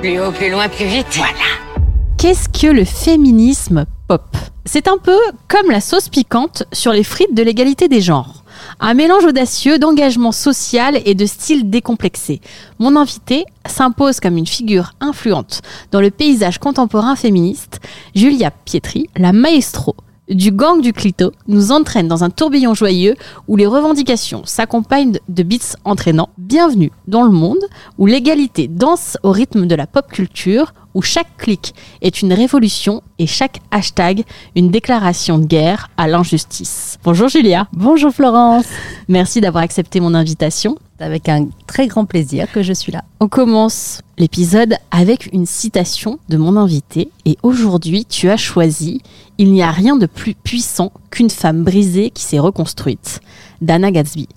Plus haut, plus loin, plus vite. Voilà. Qu'est-ce que le féminisme pop? C'est un peu comme la sauce piquante sur les frites de l'égalité des genres. Un mélange audacieux d'engagement social et de style décomplexé. Mon invité s'impose comme une figure influente dans le paysage contemporain féministe. Julia Pietri, la maestro du gang du clito, nous entraîne dans un tourbillon joyeux où les revendications s'accompagnent de beats entraînants. Bienvenue dans le monde où l'égalité danse au rythme de la pop culture, où chaque clic est une révolution et chaque hashtag une déclaration de guerre à l'injustice. Bonjour Julia. Bonjour Florence, Merci d'avoir accepté mon invitation. c'est avec un très grand plaisir que je suis là. On commence l'épisode avec une citation de mon invité et aujourd'hui tu as choisi Il n'y a rien de plus puissant qu'une femme brisée qui s'est reconstruite d'Anna Gatsby.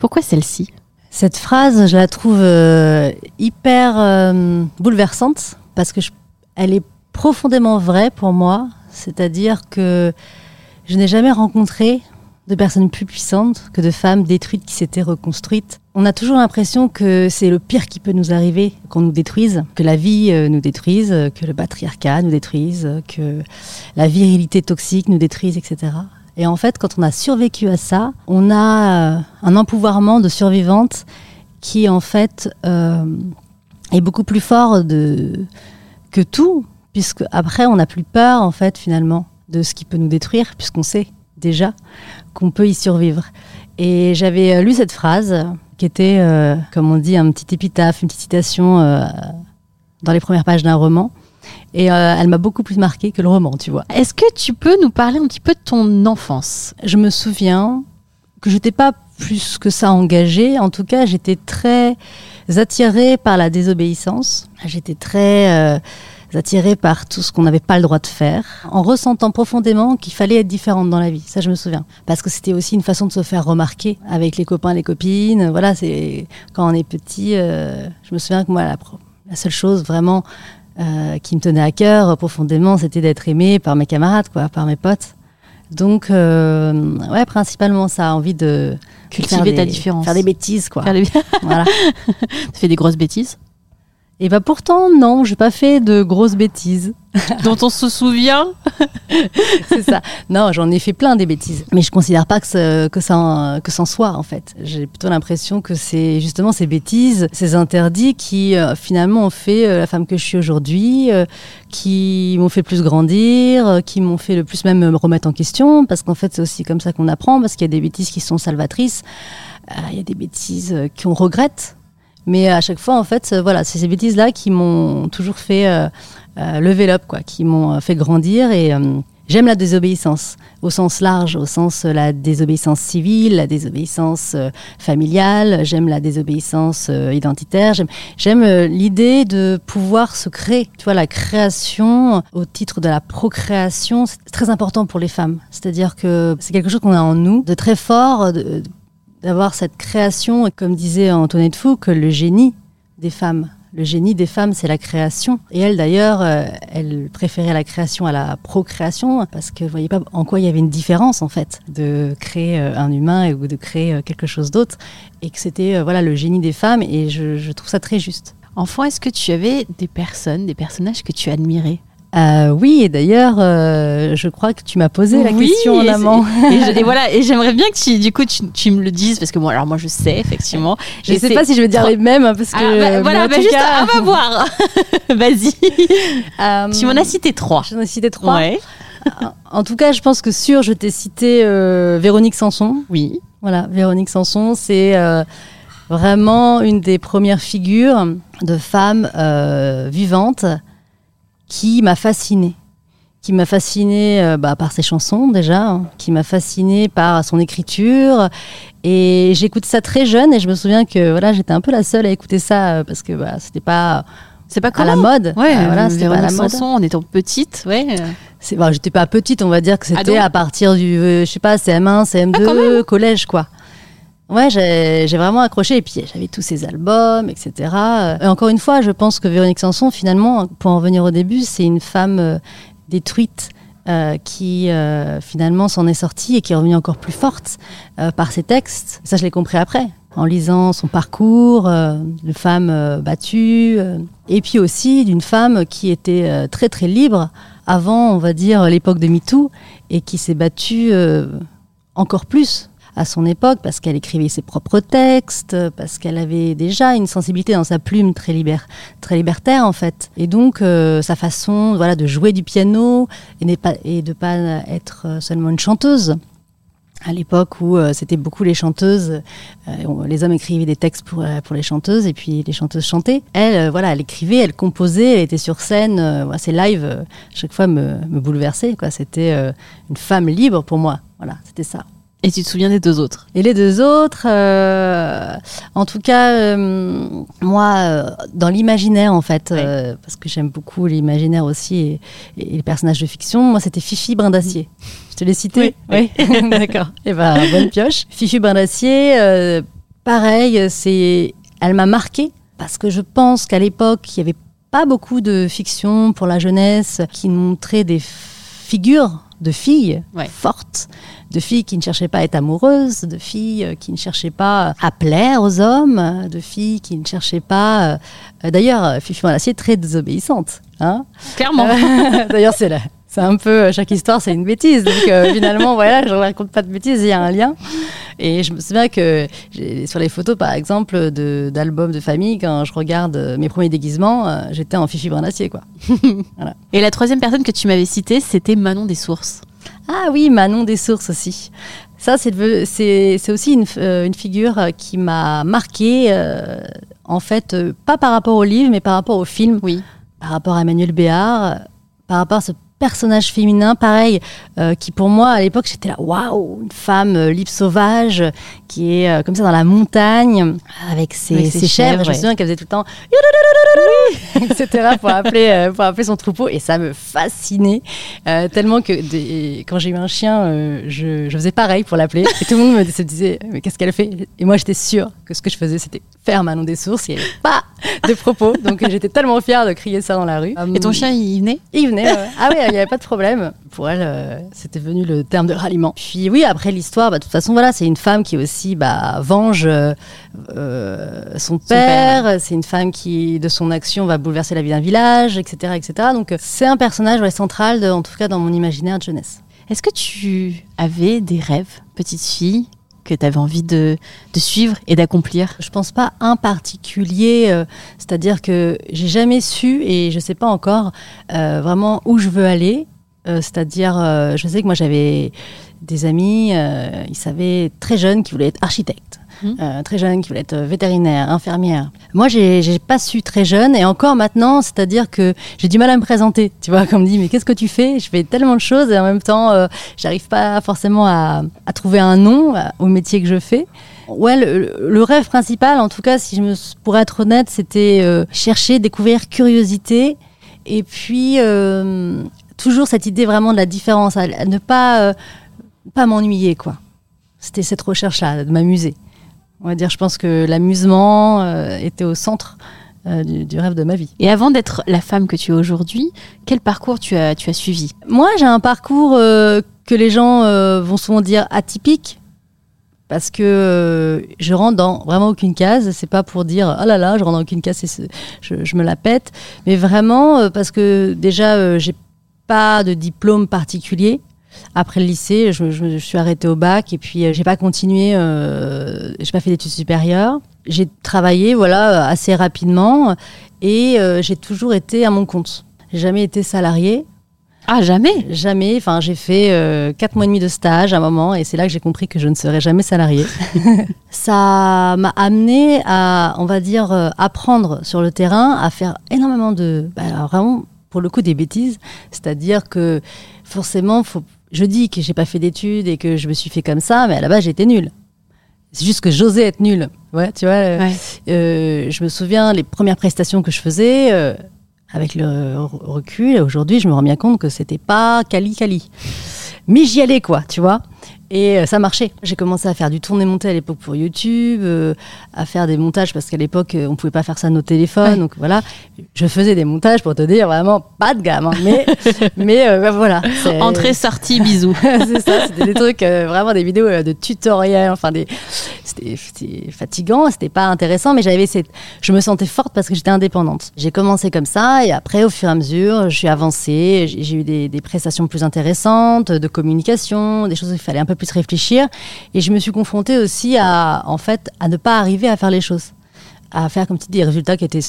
Pourquoi celle-ci? Cette phrase, je la trouve euh, hyper euh, bouleversante parce que elle est profondément vraie pour moi. C'est-à-dire que je n'ai jamais rencontré de personnes plus puissantes que de femmes détruites qui s'étaient reconstruites. On a toujours l'impression que c'est le pire qui peut nous arriver, qu'on nous détruise, que la vie euh, nous détruise, euh, que le patriarcat nous détruise, euh, que la virilité toxique nous détruise, etc. Et en fait, quand on a survécu à ça, on a un empouvoirment de survivante qui, en fait, est beaucoup plus fort que tout, puisque après, on n'a plus peur, en fait, finalement, de ce qui peut nous détruire, puisqu'on sait déjà qu'on peut y survivre. Et j'avais euh, lu cette phrase qui était, euh, comme on dit, un petit épitaphe, une petite citation euh, dans les premières pages d'un roman. Et euh, elle m'a beaucoup plus marqué que le roman, tu vois. Est-ce que tu peux nous parler un petit peu de ton enfance? Je me souviens que j'étais pas plus que ça engagée. En tout cas, j'étais très attirée par la désobéissance. J'étais très attirée par tout ce qu'on n'avait pas le droit de faire, en ressentant profondément qu'il fallait être différente dans la vie. Ça, je me souviens. Parce que c'était aussi une façon de se faire remarquer avec les copains, les copines. Voilà, c'est quand on est petit. euh, je me souviens que moi, la, seule chose vraiment euh, qui me tenait à cœur profondément, c'était d'être aimée par mes camarades, quoi, par mes potes. Donc, euh, ouais, principalement ça, envie de Cultiver ta différence. faire des bêtises, quoi. Faire les- voilà. Tu fais des grosses bêtises? Et bah pourtant, non, j'ai pas fait de grosses bêtises. dont on se souvient C'est ça. Non, j'en ai fait plein des bêtises. Mais je considère pas que, ce- que ça en, que c'en soit, en fait. J'ai plutôt l'impression que c'est justement ces bêtises, ces interdits qui, euh, finalement, ont fait euh, la femme que je suis aujourd'hui, euh, qui m'ont fait plus grandir, qui m'ont fait le plus même me remettre en question, parce qu'en fait, c'est aussi comme ça qu'on apprend, parce qu'il y a des bêtises qui sont salvatrices, il y a des bêtises qu'on regrette. Mais à chaque fois, en fait, euh, voilà, c'est ces bêtises-là qui m'ont toujours fait euh, euh, lever quoi, qui m'ont euh, fait grandir. Et euh, j'aime la désobéissance au sens large, au sens euh, la désobéissance civile, la désobéissance euh, familiale, j'aime la désobéissance euh, identitaire, j'aime- euh, l'idée de pouvoir se créer. Tu vois, la création au titre de la procréation, c'est très important pour les femmes. C'est-à-dire que c'est quelque chose qu'on a en nous, de très fort, de- d'avoir cette création, comme disait Antoinette Fouque, le génie des femmes. Le génie des femmes, c'est la création. Et elle, d'ailleurs, euh, elle préférait la création à la procréation parce qu'elle ne voyait pas en quoi il y avait une différence, en fait, de créer euh, un humain ou de créer euh, quelque chose d'autre. Et que c'était voilà, le génie des femmes. Et je, je trouve ça très juste. Enfant, est-ce que tu avais des personnes, des personnages que tu admirais? Euh, oui, et d'ailleurs, euh, je crois que tu m'as posé la Oui, question en amont. Et, je- et voilà, et j'aimerais bien que tu, du coup, tu, tu me le dises parce que moi, alors moi, je sais effectivement. Je ne sais pas si je vais dire les mêmes, hein, parce que. Ah, bah, mais voilà, bah juste, cas, on va voir. Vas-y. euh, Tu m'en as cité trois. J'en ai cité trois. Ouais. En tout cas, je pense que sûr, je t'ai cité euh, Véronique Sanson. Oui. Voilà, Véronique Sanson, c'est euh, vraiment une des premières figures de femmes euh, vivantes qui m'a fascinée. Qui m'a fascinée euh, bah, par ses chansons déjà, hein, qui m'a fascinée par son écriture. Et j'écoute ça très jeune et je me souviens que voilà, j'étais un peu la seule à écouter ça euh, parce que bah, c'était pas C'est pas à la comment mode. Ouais, Euh, voilà, c'était pas à la mode. En étant petite, ouais. C'est, bah, j'étais pas petite, on va dire que c'était Ado à partir du, euh, je sais pas, CM1, CM2, Ah, collège, quoi. Ouais, j'ai, vraiment accroché. Et puis, j'avais tous ces albums, etc. Et encore une fois, je pense que Véronique Sanson, finalement, pour en revenir au début, c'est une femme euh, détruite. euh, qui euh, finalement s'en est sortie et qui est revenue encore plus forte euh, par ses textes. Ça, je l'ai compris après, en lisant son parcours euh, de femme euh, battue, euh, et puis aussi d'une femme qui était euh, très très libre avant, on va dire, l'époque de MeToo, et qui s'est battue euh, encore plus à son époque parce qu'elle écrivait ses propres textes, parce qu'elle avait déjà une sensibilité dans sa plume très, libère, très libertaire en fait. Et donc euh, sa façon voilà, de jouer du piano et, de pas être seulement une chanteuse. À l'époque où euh, c'était beaucoup les chanteuses, euh, les hommes écrivaient des textes pour, pour les chanteuses et puis les chanteuses chantaient. Elle, voilà, elle écrivait, elle composait, elle était sur scène. ces lives, euh, chaque fois me, me bouleversaient. C'était une femme libre pour moi. Voilà, c'était ça. Et tu te souviens des deux autres? Et les deux autres, euh, en tout cas, euh, moi, euh, dans l'imaginaire, en fait, parce que j'aime beaucoup l'imaginaire aussi et, et les personnages de fiction, moi, c'était Fifi Brindacier. Je te l'ai cité? Oui. D'accord. Et ben, bonne pioche. Fifi Brindacier, pareil, c'est, elle m'a marqué parce que je pense qu'à l'époque, il n'y avait pas beaucoup de fiction pour la jeunesse qui montrait des figures de filles Ouais. fortes, de filles qui ne cherchaient pas à être amoureuses, de filles euh, qui ne cherchaient pas à plaire aux hommes, euh, de filles qui ne cherchaient pas. euh, D'ailleurs, euh, Fifi Brindacier est très désobéissante. Hein Clairement. Euh, D'ailleurs, c'est là. C'est un peu euh, chaque histoire, c'est une bêtise. Donc euh, finalement, voilà, je ne raconte pas de bêtises, il y a un lien. Et je me souviens que sur les photos, par exemple, d'albums de, famille, quand je regarde euh, mes premiers déguisements, euh, j'étais en Fifi Brindacier, quoi. Et la troisième personne que tu m'avais citée, c'était Manon des Sources. Ah oui, Manon des Sources aussi. Ça, c'est aussi une, euh, une figure euh, qui m'a marquée, euh, en fait, pas par rapport au livre, mais par rapport au film. Oui. Par rapport à Emmanuel Béard, par rapport à ce personnage féminin, pareil, euh, qui pour moi, à l'époque, j'étais là, waouh, une femme euh, libre sauvage, qui est euh, comme ça dans la montagne, avec ses, Avec ses ses chèvres. Je me ouais. souviens qu'elle faisait tout le temps, etc., pour appeler, euh, pour appeler son troupeau. Et ça me fascinait, tellement que des- quand j'ai eu un chien, je, je faisais pareil pour l'appeler. Et tout le monde me se disait, mais qu'est-ce qu'elle fait? Et moi, j'étais sûre que ce que je faisais, c'était faire Manon des sources. Avait pas de propos. Donc, j'étais tellement fière de crier ça dans la rue. Et ton chien, il venait? Il venait, ouais. Ah oui, il n'y avait pas de problème. Pour elle, euh, c'était venu le terme de ralliement. Puis oui, après l'histoire, bah, de toute façon, voilà, c'est une femme qui aussi bah, venge euh, euh, son père. C'est une femme qui, de son action, va bouleverser la vie d'un village, etc. etc. Donc c'est un personnage ouais, central, de- en tout cas dans mon imaginaire de jeunesse. Est-ce que tu avais des rêves, petite fille, que tu avais envie de, de suivre et d'accomplir Je pense pas un particulier, euh, c'est-à-dire que j'ai jamais su et je sais pas encore euh, vraiment où je veux aller. Euh, C'est-à-dire, euh, je sais que moi j'avais des amis, euh, ils savaient très jeunes qui voulaient être architectes. Mhm. euh, très jeunes qui voulaient être vétérinaires, infirmières. Moi, j'ai pas su très jeune et encore maintenant, c'est-à-dire que j'ai du mal à me présenter. Tu vois, comme me dit, mais qu'est-ce que tu fais? Je fais tellement de choses et en même temps, euh, j'arrive pas forcément à, trouver un nom euh, au métier que je fais. Ouais, le, rêve principal, en tout cas, si je me, pour être honnête, c'était euh, chercher, découvrir, curiosité, et puis euh, toujours cette idée vraiment de la différence, à, ne pas euh, pas m'ennuyer, quoi. C'était cette recherche-là, de m'amuser. On va dire, je pense que l'amusement euh, était au centre euh, du, du rêve de ma vie. Et avant d'être la femme que tu es aujourd'hui, quel parcours tu as, tu as suivi? Moi, j'ai un parcours euh, que les gens euh, vont souvent dire atypique. Parce que euh, je rentre dans vraiment aucune case. C'est pas pour dire oh là là, je rentre dans aucune case, ce- je, je me la pète. Mais vraiment euh, parce que déjà, euh, j'ai pas de diplôme particulier. Après le lycée, je, je- je suis arrêtée au bac et puis euh, j'ai pas continué, euh, j'ai pas fait d'études supérieures. J'ai travaillé voilà assez rapidement et euh, j'ai toujours été à mon compte. J'ai jamais été salariée. Ah, jamais? Jamais. Enfin, j'ai fait euh, quatre mois et demi de stage à un moment, et c'est là que j'ai compris que je ne serais jamais salariée. ça m'a amené à, on va dire, euh, apprendre sur le terrain, à faire énormément de, bah, alors vraiment, pour le coup, des bêtises. C'est-à-dire que forcément, faut, je dis que j'ai pas fait d'études et que je me suis fait comme ça, mais à la base, j'étais nulle. C'est juste que j'osais être nulle. Ouais, tu vois. euh, Ouais. euh, je me souviens les premières prestations que je faisais. euh, avec le re- recul, aujourd'hui, je me rends bien compte que c'était pas Cali Cali. Mais j'y allais, quoi, tu vois. Et euh, ça marchait. J'ai commencé à faire du tourné-monté à l'époque pour YouTube, euh, à faire des montages parce qu'à l'époque, euh, on pouvait pas faire ça de nos téléphones. Ouais. Donc voilà, je faisais des montages pour te dire vraiment pas de gamme. hein. Mais, mais euh, voilà. Entrée, sortie, bisous. c'est ça, c'était des trucs, euh, vraiment des vidéos de tutoriels, enfin des, c'était, fatigant, c'était pas intéressant, mais j'avais cette, je me sentais forte parce que j'étais indépendante. J'ai commencé comme ça et après, au fur et à mesure, je suis avancée, j'ai, eu des, des prestations plus intéressantes, de communication, des choses où il fallait un peu plus réfléchir, et je me suis confrontée aussi à, en fait, à ne pas arriver à faire les choses, à faire comme tu dis des résultats qui étaient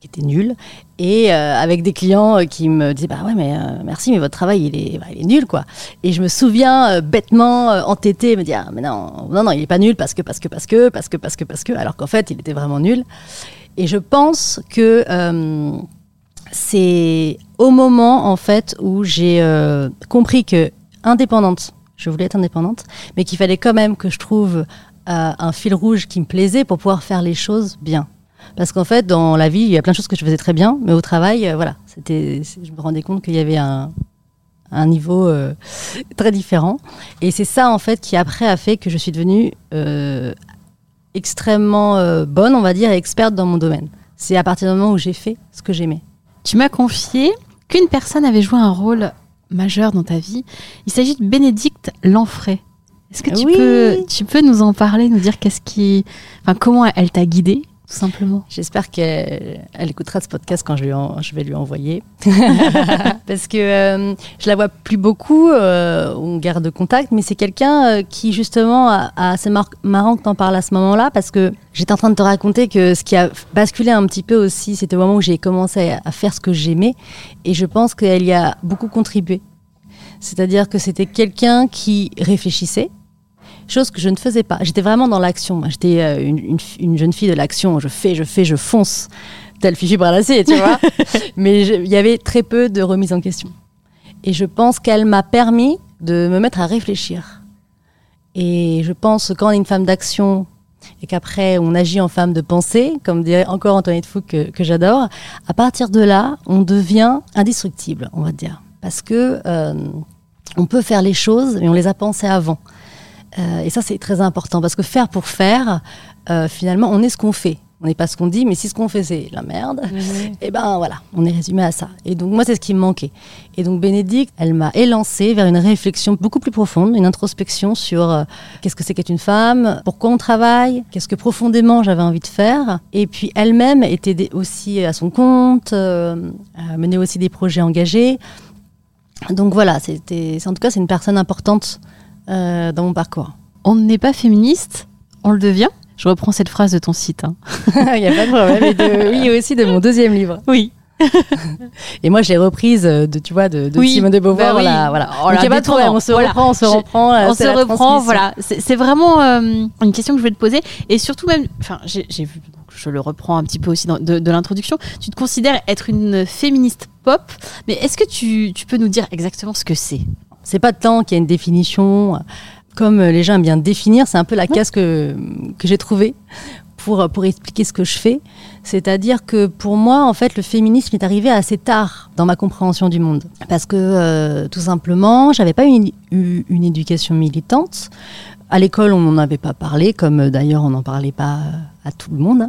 qui étaient nuls et euh, avec des clients euh, qui me disaient bah ouais mais euh, merci mais votre travail il est, bah, il est nul quoi. Et je me souviens bêtement entêté me dire ah, mais non non non il est pas nul parce que parce que parce que parce que parce que parce que alors qu'en fait il était vraiment nul. Et je pense que c'est au moment en fait où j'ai compris que indépendante je voulais être indépendante mais qu'il fallait quand même que je trouve un fil rouge qui me plaisait pour pouvoir faire les choses bien parce qu'en fait, dans la vie, il y a plein de choses que je faisais très bien, mais au travail, euh, voilà, c'était, je me rendais compte qu'il y avait un, un niveau euh, très différent. Et c'est ça, en fait, qui après a fait que je suis devenue euh, extrêmement bonne, on va dire, et experte dans mon domaine. C'est à partir du moment où j'ai fait ce que j'aimais. Tu m'as confié qu'une personne avait joué un rôle majeur dans ta vie. Il s'agit de Bénédicte Lanfray. Est-ce que tu, Oui. peux, tu peux nous en parler, nous dire qu'est-ce qui, enfin, comment elle t'a guidée, tout simplement J'espère qu'elle elle écoutera ce podcast quand je, lui en- je vais lui envoyer. Parce que euh, je la vois plus beaucoup, euh, on garde contact, mais c'est quelqu'un euh, qui justement, a, a- c'est mar- marrant que tu en parles à ce moment-là, parce que j'étais en train de te raconter que ce qui a basculé un petit peu aussi, c'était au moment où j'ai commencé à, à faire ce que j'aimais, et je pense qu'elle y a beaucoup contribué. C'est-à-dire que c'était quelqu'un qui réfléchissait, chose que je ne faisais pas. J'étais vraiment dans l'action. J'étais euh, une, une fi- une jeune fille de l'action. Je fais, je fais, je fonce. Tel Fifi Bralassé, tu vois. Mais il y avait très peu de remise en question. Et je pense qu'elle m'a permis de me mettre à réfléchir. Et je pense que quand on est une femme d'action et qu'après on agit en femme de pensée, comme dirait encore Antoinette Fouque que, que j'adore, à partir de là, on devient indestructible, on va dire. Parce que euh, on peut faire les choses, mais on les a pensées avant. Euh, et ça, c'est très important parce que faire pour faire, euh, finalement, on est ce qu'on fait. On n'est pas ce qu'on dit, mais si ce qu'on fait, c'est la merde, et ben voilà, on est résumé à ça. Et donc, moi, c'est ce qui me manquait. Et donc, Bénédicte, elle m'a élancée vers une réflexion beaucoup plus profonde, une introspection sur euh, qu'est-ce que c'est qu'être une femme, pourquoi on travaille, qu'est-ce que profondément j'avais envie de faire. Et puis, elle-même était aussi à son compte, menait aussi des projets engagés. Donc voilà, c'était, en tout cas, c'est une personne importante euh, dans mon parcours. On n'est pas féministe, on le devient. Je reprends cette phrase de ton site. hein. Il n'y a pas de problème. Et de- oui, aussi de mon deuxième livre. Oui. et moi, je l'ai reprise de, tu vois, de, de Oui, Simone de Beauvoir. bah oui. voilà, voilà. Oh là, y a pas de problème, on se reprend, on se reprend. euh, on se reprend, voilà. C'est vraiment euh, une question que je voulais te poser. Et surtout même, enfin, j'ai vu, je le reprends un petit peu aussi dans- de, de l'introduction. Tu te considères être une féministe pop, mais est-ce que tu, tu peux nous dire exactement ce que c'est? C'est pas tant qu'il y a une définition. Comme les gens aiment bien définir, c'est un peu la case que, que j'ai trouvée pour, pour expliquer ce que je fais. C'est-à-dire que pour moi, en fait, le féminisme est arrivé assez tard dans ma compréhension du monde. Parce que, euh, tout simplement, j'avais pas une, eu une éducation militante. À l'école, on n'en avait pas parlé, comme euh, d'ailleurs on n'en parlait pas euh, tout le monde.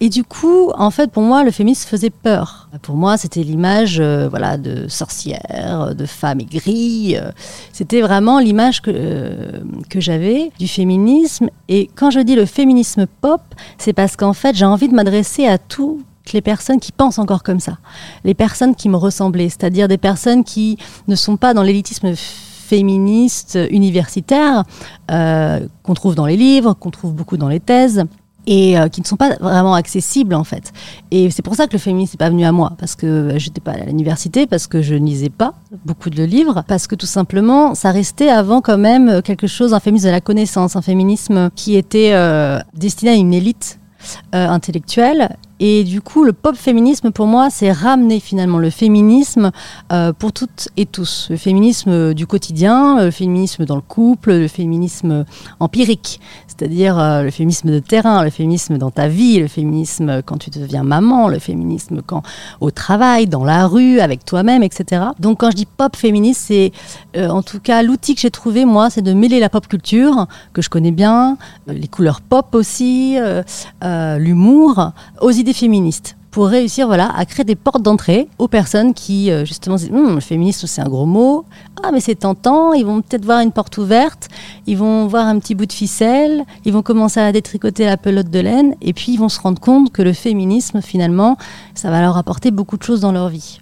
Et du coup, en fait, pour moi, le féminisme faisait peur. Pour moi, c'était l'image, euh, voilà, de sorcière, de femme aigrie. euh, C'était vraiment l'image que, euh, que j'avais du féminisme. Et quand je dis le féminisme pop, c'est parce qu'en fait, j'ai envie de m'adresser à toutes les personnes qui pensent encore comme ça. Les personnes qui me ressemblaient, c'est-à-dire des personnes qui ne sont pas dans l'élitisme féministe universitaire euh, qu'on trouve dans les livres, qu'on trouve beaucoup dans les thèses et euh, qui ne sont pas vraiment accessibles en fait. Et c'est pour ça que le féminisme n'est pas venu à moi, parce que euh, j'étais pas à l'université, parce que je lisais pas beaucoup de livres, parce que tout simplement, ça restait avant quand même quelque chose, un féminisme de la connaissance, un féminisme qui était euh, destiné à une élite euh, intellectuelle. Et du coup, le pop féminisme, pour moi, c'est ramener finalement le féminisme euh, pour toutes et tous. Le féminisme du quotidien, le féminisme dans le couple, le féminisme empirique, c'est-à-dire euh, le féminisme de terrain, le féminisme dans ta vie, le féminisme quand tu deviens maman, le féminisme quand au travail, dans la rue, avec toi-même, etc. Donc quand je dis pop féministe, c'est euh, en tout cas l'outil que j'ai trouvé, moi, c'est de mêler la pop culture, que je connais bien, euh, les couleurs pop aussi, euh, euh, l'humour, aux idées féministes pour réussir voilà, à créer des portes d'entrée aux personnes qui euh, justement se disent Hum, le c'est un gros mot, ah mais c'est tentant, ils vont peut-être voir une porte ouverte, ils vont voir un petit bout de ficelle, ils vont commencer à détricoter la pelote de laine. Et puis ils vont se rendre compte que le féminisme finalement ça va leur apporter beaucoup de choses dans leur vie.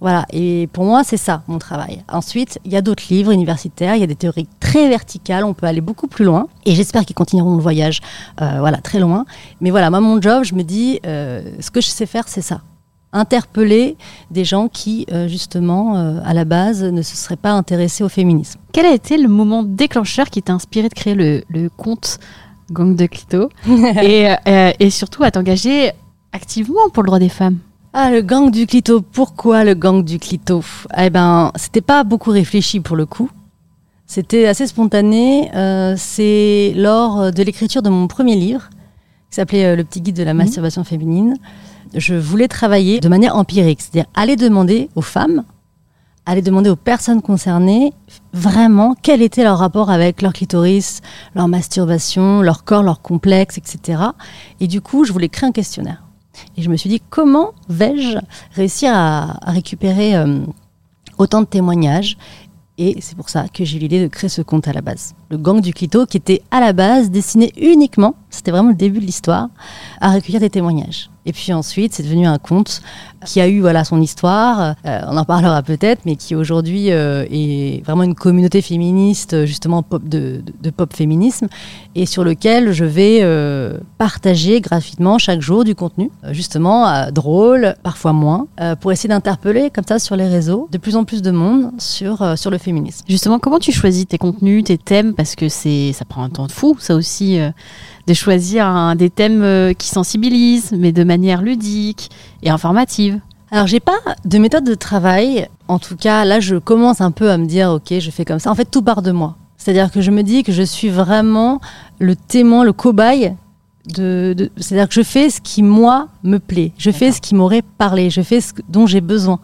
Voilà, et pour moi, c'est ça mon travail. Ensuite, il y a d'autres livres universitaires, il y a des théories très verticales, on peut aller beaucoup plus loin, et j'espère qu'ils continueront le voyage, euh, voilà, très loin. Mais voilà, moi, mon job, je me dis, euh, ce que je sais faire, c'est ça. Interpeller des gens qui, euh, justement, à la base, ne se seraient pas intéressés au féminisme. Quel a été le moment déclencheur qui t'a inspiré de créer le, le compte Gang de Clito et, et surtout à t'engager activement pour le droit des femmes? Ah, le gang du clito. Pourquoi le gang du clito? Eh ben, c'était pas beaucoup réfléchi pour le coup. C'était assez spontané. Euh, c'est lors de l'écriture de mon premier livre, qui s'appelait euh, Le petit guide de la masturbation féminine. Je voulais travailler de manière empirique, c'est-à-dire aller demander aux femmes, aller demander aux personnes concernées vraiment quel était leur rapport avec leur clitoris, leur masturbation, leur corps, leur complexe, etc. Et du coup, je voulais créer un questionnaire. Et je me suis dit, comment vais-je réussir à, récupérer euh, autant de témoignages? Et c'est pour ça que j'ai eu l'idée de créer ce compte à la base. Le gang du clito, qui était à la base destiné uniquement, c'était vraiment le début de l'histoire, à recueillir des témoignages. Et puis ensuite, c'est devenu un conte qui a eu voilà son histoire. Euh, on en parlera peut-être, mais qui aujourd'hui euh, est vraiment une communauté féministe, justement de, pop féminisme, et sur lequel je vais euh, partager gratuitement chaque jour du contenu, justement drôle, parfois moins, pour essayer d'interpeller comme ça sur les réseaux de plus en plus de monde sur sur le féminisme. Justement, comment tu choisis tes contenus, tes thèmes Parce que c'est, ça prend un temps de fou, ça aussi, euh, de choisir des thèmes euh, qui sensibilisent, mais de manière ludique et informative. Alors, j'ai pas de méthode de travail. En tout cas, là, je commence un peu à me dire, OK, je fais comme ça. En fait, tout part de moi. C'est-à-dire que je me dis que je suis vraiment le témoin, le cobaye. De, de- C'est-à-dire que je fais ce qui, moi, me plaît. Je fais ce qui m'aurait parlé. Je fais ce dont j'ai besoin.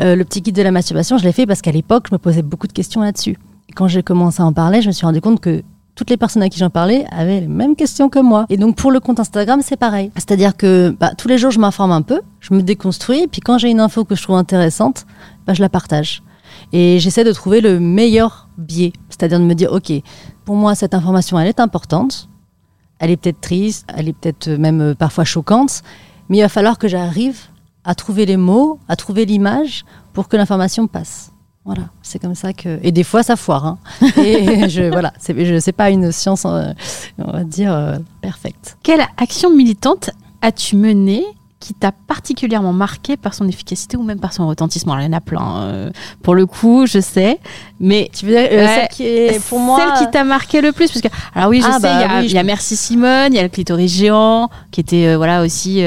Euh, le petit guide de la masturbation, je l'ai fait parce qu'à l'époque, je me posais beaucoup de questions là-dessus. Quand j'ai commencé à en parler, je me suis rendu compte que toutes les personnes à qui j'en parlais avaient les mêmes questions que moi. Et donc pour le compte Instagram, c'est pareil. C'est-à-dire que bah, tous les jours, je m'informe un peu, je me déconstruis, puis quand j'ai une info que je trouve intéressante, bah, je la partage. Et j'essaie de trouver le meilleur biais. C'est-à-dire de me dire, OK, pour moi, cette information, elle est importante, elle est peut-être triste, elle est peut-être même euh, parfois choquante, mais il va falloir que j'arrive à trouver les mots, à trouver l'image pour que l'information passe. Voilà, c'est comme ça que. Et des fois, ça foire. hein. Et je, voilà, c'est, je sais pas une science, euh, on va dire, euh, parfaite. Quelle action militante as-tu menée qui t'a particulièrement marqué par son efficacité ou même par son retentissement? Alors, Il y en a plein. euh, pour le coup, je sais. Mais Tu veux dire, euh, celle qui est pour moi. celle qui t'a marqué le plus parce que alors oui je Ah, sais bah il y a, oui, il y a je- Merci Simone il y a le clitoris géant qui était euh, voilà aussi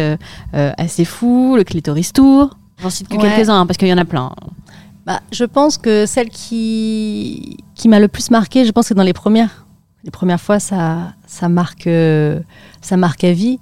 assez fou le clitoris tour j'en cite que Ouais. quelques-uns hein, parce qu'il y en a plein Bah, je pense que celle qui, qui m'a le plus marqué, je pense que dans les premières. Les premières fois, ça, ça, marque, euh, ça marque à vie.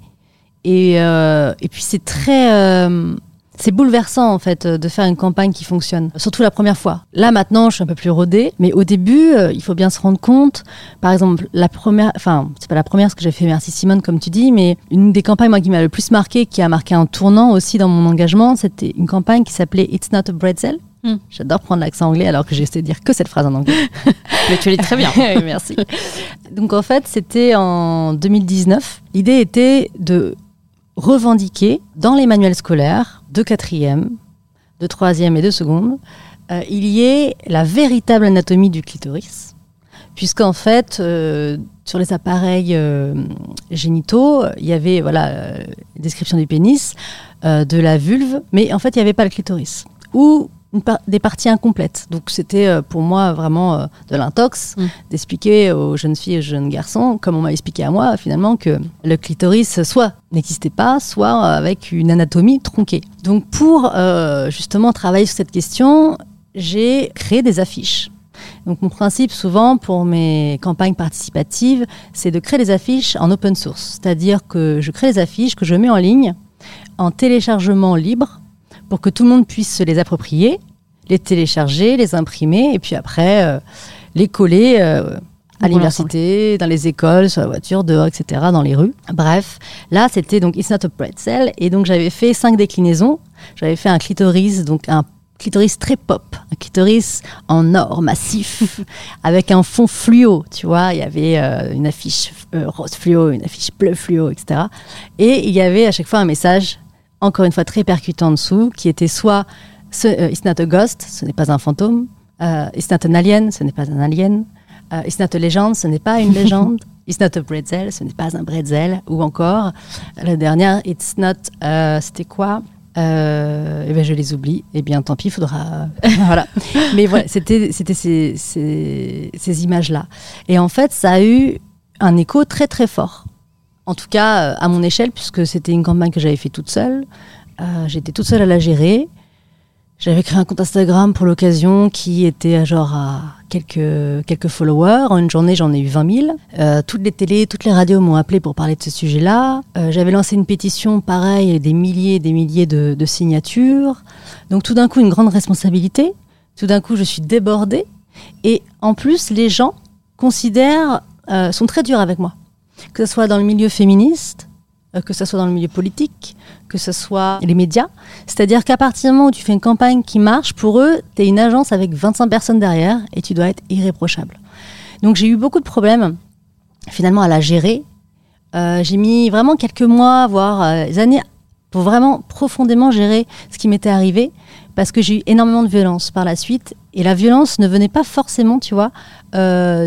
Et, euh, et puis, c'est très. euh, c'est bouleversant, en fait, de faire une campagne qui fonctionne. Surtout la première fois. Là, maintenant, je suis un peu plus rodée. Mais au début, euh, il faut bien se rendre compte. Par exemple, la première. Enfin, c'est pas la première, ce que j'ai fait, merci Simone, comme tu dis. Mais une des campagnes, moi, qui m'a le plus marqué, qui a marqué un tournant aussi dans mon engagement, c'était une campagne qui s'appelait It's Not a Bretzel. Hmm. J'adore prendre l'accent anglais alors que j'essaie de dire que cette phrase en anglais. mais tu l'es très bien Merci. Donc en fait, c'était en 2019. L'idée était de revendiquer dans les manuels scolaires de quatrième, de troisième et de seconde, euh, il y ait la véritable anatomie du clitoris. Puisqu'en fait, euh, sur les appareils euh, génitaux, il y avait voilà, description du pénis, de la vulve, mais en fait, il n'y avait pas le clitoris. Ou par- des parties incomplètes. Donc c'était euh, pour moi vraiment euh, de l'intox Mm. d'expliquer aux jeunes filles et aux jeunes garçons, comme on m'a expliqué à moi finalement, que le clitoris soit n'existait pas, soit avec une anatomie tronquée. Donc pour euh, justement travailler sur cette question, j'ai créé des affiches. Donc mon principe souvent pour mes campagnes participatives, c'est de créer des affiches en open source, c'est-à-dire que je crée des affiches que je mets en ligne en téléchargement libre pour que tout le monde puisse se les approprier, les télécharger, les imprimer et puis après euh, les coller euh, à l'université, dans les écoles, sur la voiture, dehors, etc., dans les rues. Bref, là c'était donc It's Not a Pretzel et donc j'avais fait cinq déclinaisons. J'avais fait un clitoris, donc un clitoris très pop, un clitoris en or massif avec un fond fluo, tu vois, il y avait euh, une affiche rose fluo, une affiche bleu fluo, etc. Et il y avait à chaque fois un message, encore une fois très percutant en dessous, qui était soit ce, euh, It's not a ghost, ce n'est pas un fantôme, euh, It's not an alien, ce n'est pas un alien, euh, It's not a legend, ce n'est pas une légende. It's not a bretzel, ce n'est pas un bretzel. Ou encore, la dernière, It's not. euh, C'était quoi euh, eh ben je les oublie. Eh bien, tant pis, il faudra. voilà. Mais voilà, c'était c'était ces, ces, ces images-là. Et en fait, ça a eu un écho très très fort. En tout cas, euh, à mon échelle, puisque c'était une campagne que j'avais fait toute seule. Euh, J'étais toute seule à la gérer. J'avais créé un compte Instagram pour l'occasion qui était à genre à quelques, quelques followers. En une journée, j'en ai eu 20 000. Euh, toutes les télés, toutes les radios m'ont appelé pour parler de ce sujet-là. Euh, J'avais lancé une pétition, pareil, des milliers et des milliers de, signatures. Donc tout d'un coup, une grande responsabilité. Tout d'un coup, je suis débordée. Et en plus, les gens considèrent, euh, sont très durs avec moi. Que ce soit dans le milieu féministe, euh, que ce soit dans le milieu politique, que ce soit les médias. C'est-à-dire qu'à partir du moment où tu fais une campagne qui marche, pour eux, tu es une agence avec 25 personnes derrière et tu dois être irréprochable. Donc j'ai eu beaucoup de problèmes finalement à la gérer. Euh, j'ai mis vraiment quelques mois, voire euh, des années, pour vraiment profondément gérer ce qui m'était arrivé, parce que j'ai eu énormément de violence par la suite. Et la violence ne venait pas forcément, tu vois,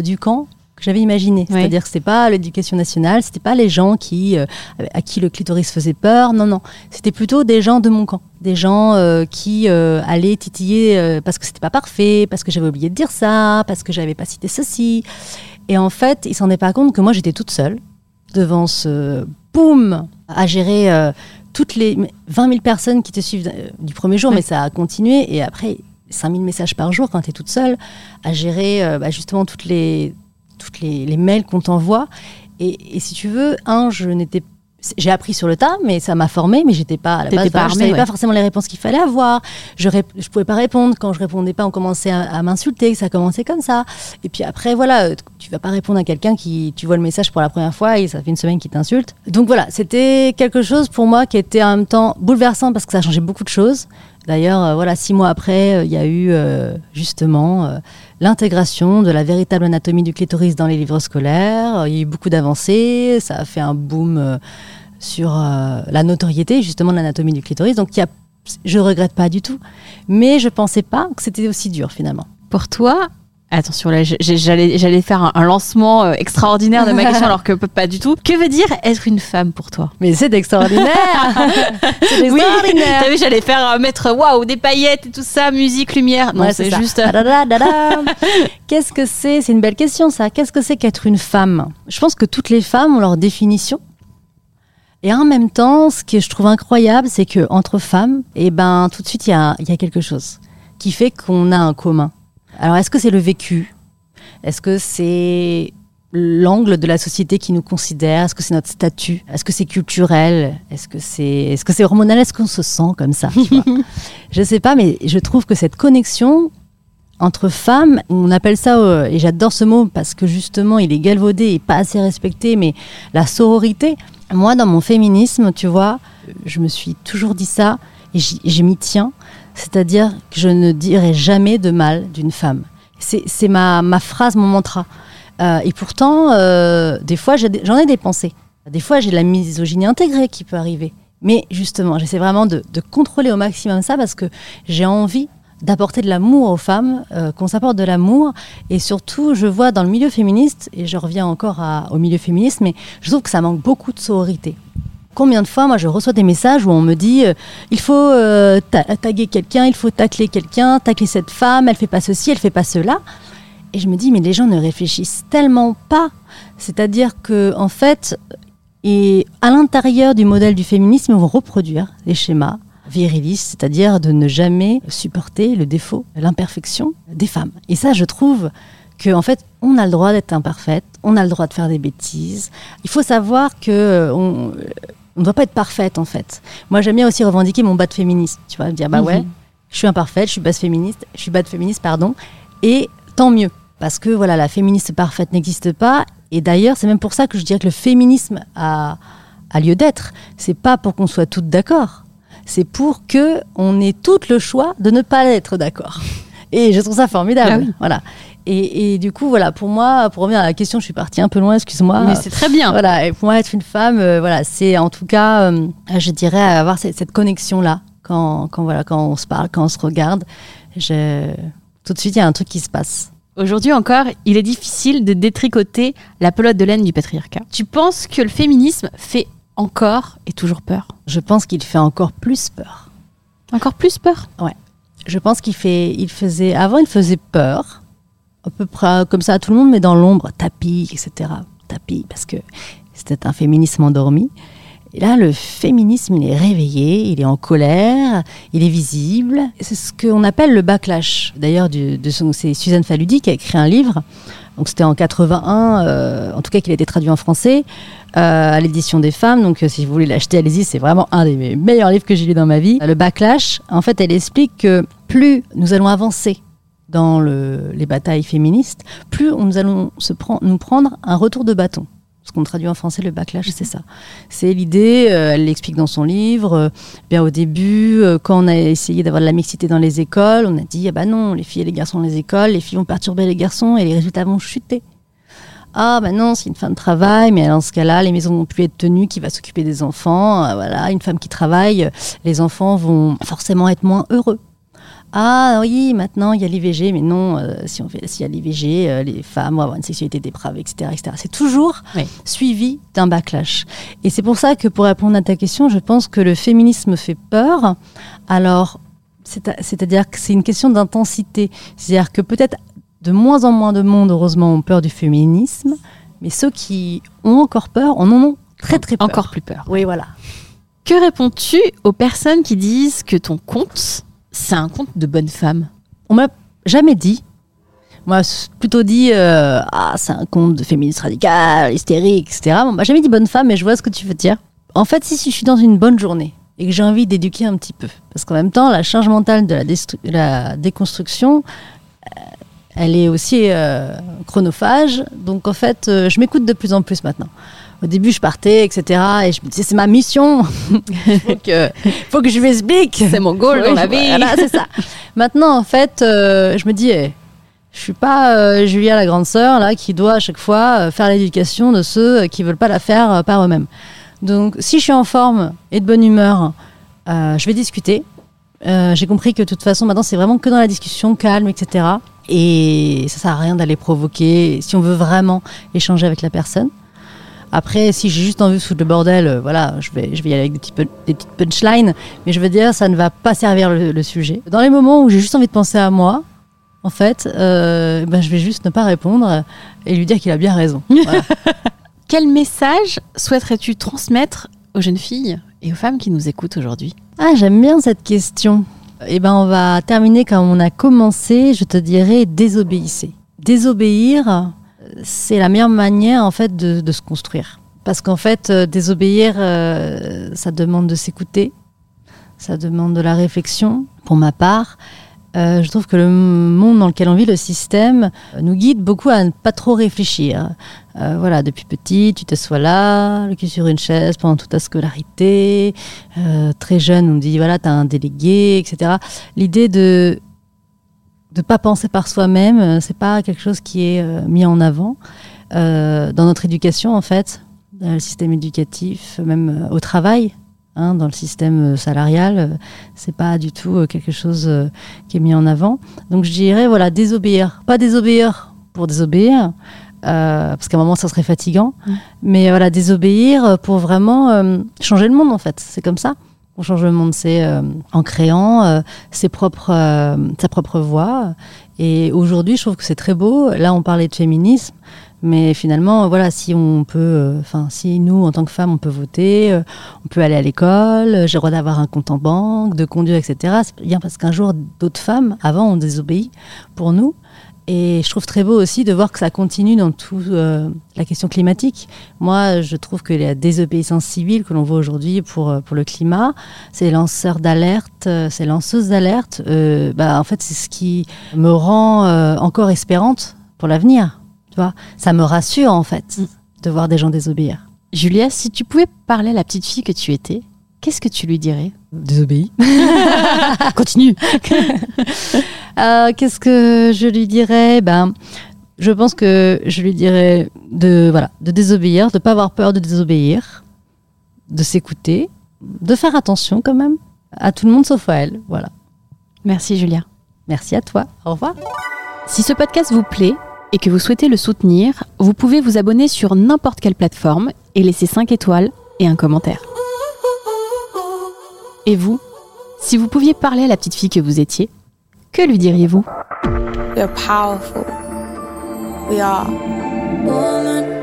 du camp que j'avais imaginé. Oui. C'est-à-dire que c'était pas l'éducation nationale, c'était pas les gens qui euh, à qui le clitoris faisait peur. Non, non, c'était plutôt des gens de mon camp, des gens euh, qui euh, allaient titiller parce que c'était pas parfait, parce que j'avais oublié de dire ça, parce que j'avais pas cité ceci. Et en fait, ils s'en rendaient pas compte que moi j'étais toute seule devant ce boom à gérer toutes les 20 000 personnes qui te suivent du premier jour, Ouais. mais ça a continué. Et après, 5 000 messages par jour quand tu es toute seule, à gérer euh, bah, justement toutes les, toutes les, les mails qu'on t'envoie. Et, et si tu veux, un, je n'étais j'ai appris sur le tas, mais ça m'a formé, mais j'étais pas à la base. pas je savais ouais. pas forcément les réponses qu'il fallait avoir. Je je pouvais pas répondre. Quand je répondais pas, on commençait à, à m'insulter. Ça commençait comme ça. Et puis après, voilà, tu vas pas répondre à quelqu'un qui, tu vois le message pour la première fois et ça fait une semaine qu'il t'insulte. Donc voilà, c'était quelque chose pour moi qui était en même temps bouleversant parce que ça a changé beaucoup de choses. D'ailleurs, euh, voilà, six mois après, euh, il y a eu euh, justement l'intégration de la véritable anatomie du clitoris dans les livres scolaires. Il y a eu beaucoup d'avancées. Ça a fait un boom euh, sur euh, la notoriété justement de l'anatomie du clitoris. Donc, il y a, je regrette pas du tout, mais je pensais pas que c'était aussi dur finalement. Pour toi, Attention, là, j'allais j'allais faire un, lancement euh, extraordinaire de ma question, alors que pas du tout. Que veut dire être une femme pour toi? Mais c'est extraordinaire C'est Oui, extraordinaire t'as vu, j'allais faire euh, mettre waouh des paillettes et tout ça, musique, lumière. Non, Ouais, c'est juste. euh, Ah. Qu'est-ce que c'est? C'est une belle question, ça. Qu'est-ce que c'est qu'être une femme? Je pense que toutes les femmes ont leur définition. Et en même temps, ce que je trouve incroyable, c'est que entre femmes, eh ben, tout de suite, il y a, il y a quelque chose qui fait qu'on a un commun. Alors, est-ce que c'est le vécu? Est-ce que c'est l'angle de la société qui nous considère? Est-ce que c'est notre statut? Est-ce que c'est culturel? Est-ce que c'est que c'est hormonal? Est-ce qu'on se sent comme ça? Tu vois? Je sais pas, mais je trouve que cette connexion entre femmes, on appelle ça, euh, et j'adore ce mot parce que justement il est galvaudé et pas assez respecté, mais la sororité. Moi, dans mon féminisme, tu vois, je me suis toujours dit ça et j'y- je m'y tiens. C'est-à-dire que je ne dirai jamais de mal d'une femme. C'est ma, phrase, mon mantra. Euh, et pourtant, euh, des fois, j'en ai des pensées. Des fois, j'ai de la misogynie intégrée qui peut arriver. Mais justement, j'essaie vraiment de, contrôler au maximum ça parce que j'ai envie d'apporter de l'amour aux femmes, euh, qu'on s'apporte de l'amour. Et surtout, je vois dans le milieu féministe, et je reviens encore au milieu féministe, mais je trouve que ça manque beaucoup de sororité. Combien de fois, moi, je reçois des messages où on me dit euh, il faut euh, ta- taguer quelqu'un, il faut tacler quelqu'un, tacler cette femme, elle fait pas ceci, elle fait pas cela. Et je me dis mais les gens ne réfléchissent tellement pas. C'est-à-dire que en fait, et à l'intérieur du modèle du féminisme, vont reproduire les schémas virilistes, c'est-à-dire de ne jamais supporter le défaut, l'imperfection des femmes. Et ça, je trouve que en fait, on a le droit d'être imparfaite, on a le droit de faire des bêtises. Il faut savoir que euh, on ne doit pas être parfaite en fait. Moi, j'aime bien aussi revendiquer mon bas de féministe. Tu vois, dire bah ouais, Mhm. je suis imparfaite, je suis basse féministe, je suis bas de féministe, pardon. Et tant mieux, parce que voilà, la féministe parfaite n'existe pas. Et d'ailleurs, c'est même pour ça que je dirais que le féminisme a, a lieu d'être. C'est pas pour qu'on soit toutes d'accord. C'est pour que on ait tout le choix de ne pas être d'accord. Et je trouve ça formidable. Ah oui. Voilà. Et, et du coup, voilà, pour moi, pour revenir à la question, je suis partie un peu loin, excuse-moi. Mais c'est très bien. Voilà, et pour moi, être une femme, euh, voilà, c'est en tout cas, euh, je dirais, avoir cette, cette connexion-là quand, quand, voilà, quand on se parle, quand on se regarde. Je... Tout de suite, il y a un truc qui se passe. Aujourd'hui encore, il est difficile de détricoter la pelote de laine du patriarcat. Tu penses que le féminisme fait encore et toujours peur? Je pense qu'il fait encore plus peur. Encore plus peur? Je pense qu'il fait, il faisait, avant, il faisait peur, à peu près comme ça à tout le monde, mais dans l'ombre, tapis, etc. Tapis, parce que c'était un féminisme endormi. Et là, le féminisme, il est réveillé, il est en colère, il est visible. C'est ce qu'on appelle le backlash. D'ailleurs, c'est Suzanne Faludi qui a écrit un livre. Donc, c'était en 81, euh, en tout cas, qu'il a été traduit en français, euh, à l'édition des femmes. Donc, euh, si vous voulez l'acheter, allez-y. C'est vraiment un des meilleurs livres que j'ai lu dans ma vie. Le backlash, en fait, elle explique que plus nous allons avancer dans le- les batailles féministes, plus on- nous allons se nous prendre un retour de bâton. Ce qu'on traduit en français, le backlash, c'est ça. C'est l'idée, euh, elle l'explique dans son livre. euh, bien au début, euh, quand on a essayé d'avoir de la mixité dans les écoles, on a dit ah bah non, les filles et les garçons dans les écoles, les filles vont perturber les garçons et les résultats vont chuter. Ah bah non, c'est une femme de travail, mais dans ce cas-là, les maisons vont plus être tenues, qui va s'occuper des enfants. voilà, une femme qui travaille, les enfants vont forcément être moins heureux. Ah oui, maintenant il y a l'IVG, mais non, euh, si on fait s'il y a l'IVG, euh, les femmes vont avoir une sexualité dépravée, etc., etc. C'est toujours Oui. suivi d'un backlash. Et c'est pour ça que pour répondre à ta question, je pense que le féminisme fait peur. Alors, c'est à- c'est-à-dire que c'est une question d'intensité. C'est-à-dire que peut-être de moins en moins de monde, heureusement, ont peur du féminisme, mais ceux qui ont encore peur en ont très très peur. Encore plus peur. Oui, voilà. Que réponds-tu aux personnes qui disent que ton compte, c'est un compte de bonne femme On m'a jamais dit. C'est plutôt dit euh, ah c'est un conte de féministe radical, hystérique, etc. On m'a jamais dit bonne femme, mais je vois ce que tu veux dire. En fait, si, je suis dans une bonne journée et que j'ai envie d'éduquer un petit peu, parce qu'en même temps, la charge mentale de la, déconstruction, euh, elle est aussi euh, chronophage. Donc en fait, je m'écoute de plus en plus maintenant. Au début, je partais, etc. Et je me disais, c'est ma mission. Il faut que, faut que je m'explique. C'est mon goal Oui, dans la vie. Voilà, c'est ça. Maintenant, en fait, euh, je me dis, eh, je suis pas euh, Julia la grande sœur là qui doit à chaque fois euh, faire l'éducation de ceux qui veulent pas la faire par eux-mêmes. Donc, si je suis en forme et de bonne humeur, je vais discuter. J'ai compris que de toute façon, maintenant, c'est vraiment que dans la discussion calme, etc. Et ça sert à rien d'aller provoquer si on veut vraiment échanger avec la personne. Après, si j'ai juste envie de foutre le bordel, euh, voilà, je vais, je vais y aller avec des, petits, pu- des petites punchlines. Mais je veux dire, ça ne va pas servir le, le sujet. Dans les moments où j'ai juste envie de penser à moi, en fait, euh, ben, je vais juste ne pas répondre et lui dire qu'il a bien raison. Voilà. Quel message souhaiterais-tu transmettre aux jeunes filles et aux femmes qui nous écoutent aujourd'hui? Ah, j'aime bien cette question. Eh ben, on va terminer comme on a commencé. Je te dirais désobéissez. Désobéir, c'est la meilleure manière en fait de, se construire. Parce qu'en fait, euh, désobéir, euh, ça demande de s'écouter, ça demande de la réflexion. Pour ma part, euh, je trouve que le monde dans lequel on vit, le système, nous guide beaucoup à ne pas trop réfléchir. Voilà, depuis petit, tu t'assois là, le cul sur une chaise pendant toute ta scolarité. Très jeune, on dit voilà, t'as un délégué, etc. L'idée de de pas penser par soi-même, euh, c'est pas quelque chose qui est euh, mis en avant Euh, dans notre éducation en fait, dans le système éducatif, même au travail. hein, dans le système salarial, c'est pas du tout quelque chose qui est mis en avant. Donc je dirais voilà désobéir, pas désobéir pour désobéir, parce qu'à un moment ça serait fatigant, mais voilà désobéir pour vraiment changer le monde en fait. C'est comme ça qu'on change le monde, c'est euh, en créant euh, ses propres, euh, sa propre voix. Et aujourd'hui, je trouve que c'est très beau. Là, on parlait de féminisme. Mais finalement, voilà, si on peut, euh, enfin, si nous, en tant que femmes, on peut voter, euh, on peut aller à l'école, euh, j'ai le droit d'avoir un compte en banque, de conduire, etc. C'est bien parce qu'un jour, d'autres femmes, avant, ont désobéi pour nous. Et je trouve très beau aussi de voir que ça continue dans tout euh, la question climatique. Moi, je trouve que la désobéissance civile que l'on voit aujourd'hui pour, euh, pour le climat, ces lanceurs d'alerte, euh, ces lanceuses d'alerte, euh, bah, en fait, c'est ce qui me rend euh, encore espérante pour l'avenir. Tu vois, ça me rassure en fait de voir des gens désobéir. Julia, si tu pouvais parler à la petite fille que tu étais, qu'est-ce que tu lui dirais Désobéis. Continue. Euh, Qu'est-ce que je lui dirais Ben, je pense que je lui dirais de voilà, de désobéir, de pas avoir peur de désobéir, de s'écouter, de faire attention quand même à tout le monde sauf à elle. Voilà. Merci Julia. Merci à toi. Au revoir. Si ce podcast vous plaît et que vous souhaitez le soutenir, vous pouvez vous abonner sur n'importe quelle plateforme et laisser 5 étoiles et un commentaire. Et vous, si vous pouviez parler à la petite fille que vous étiez, que lui diriez-vous? We're powerful. We are. Woman.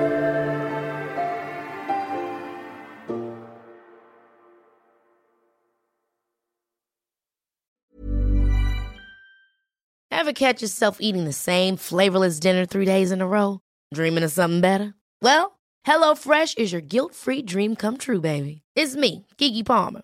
Ever catch yourself eating the same flavorless dinner three days in a row? Dreaming of something better? Well, HelloFresh is your guilt-free dream come true, baby. It's me, Kiki Palmer.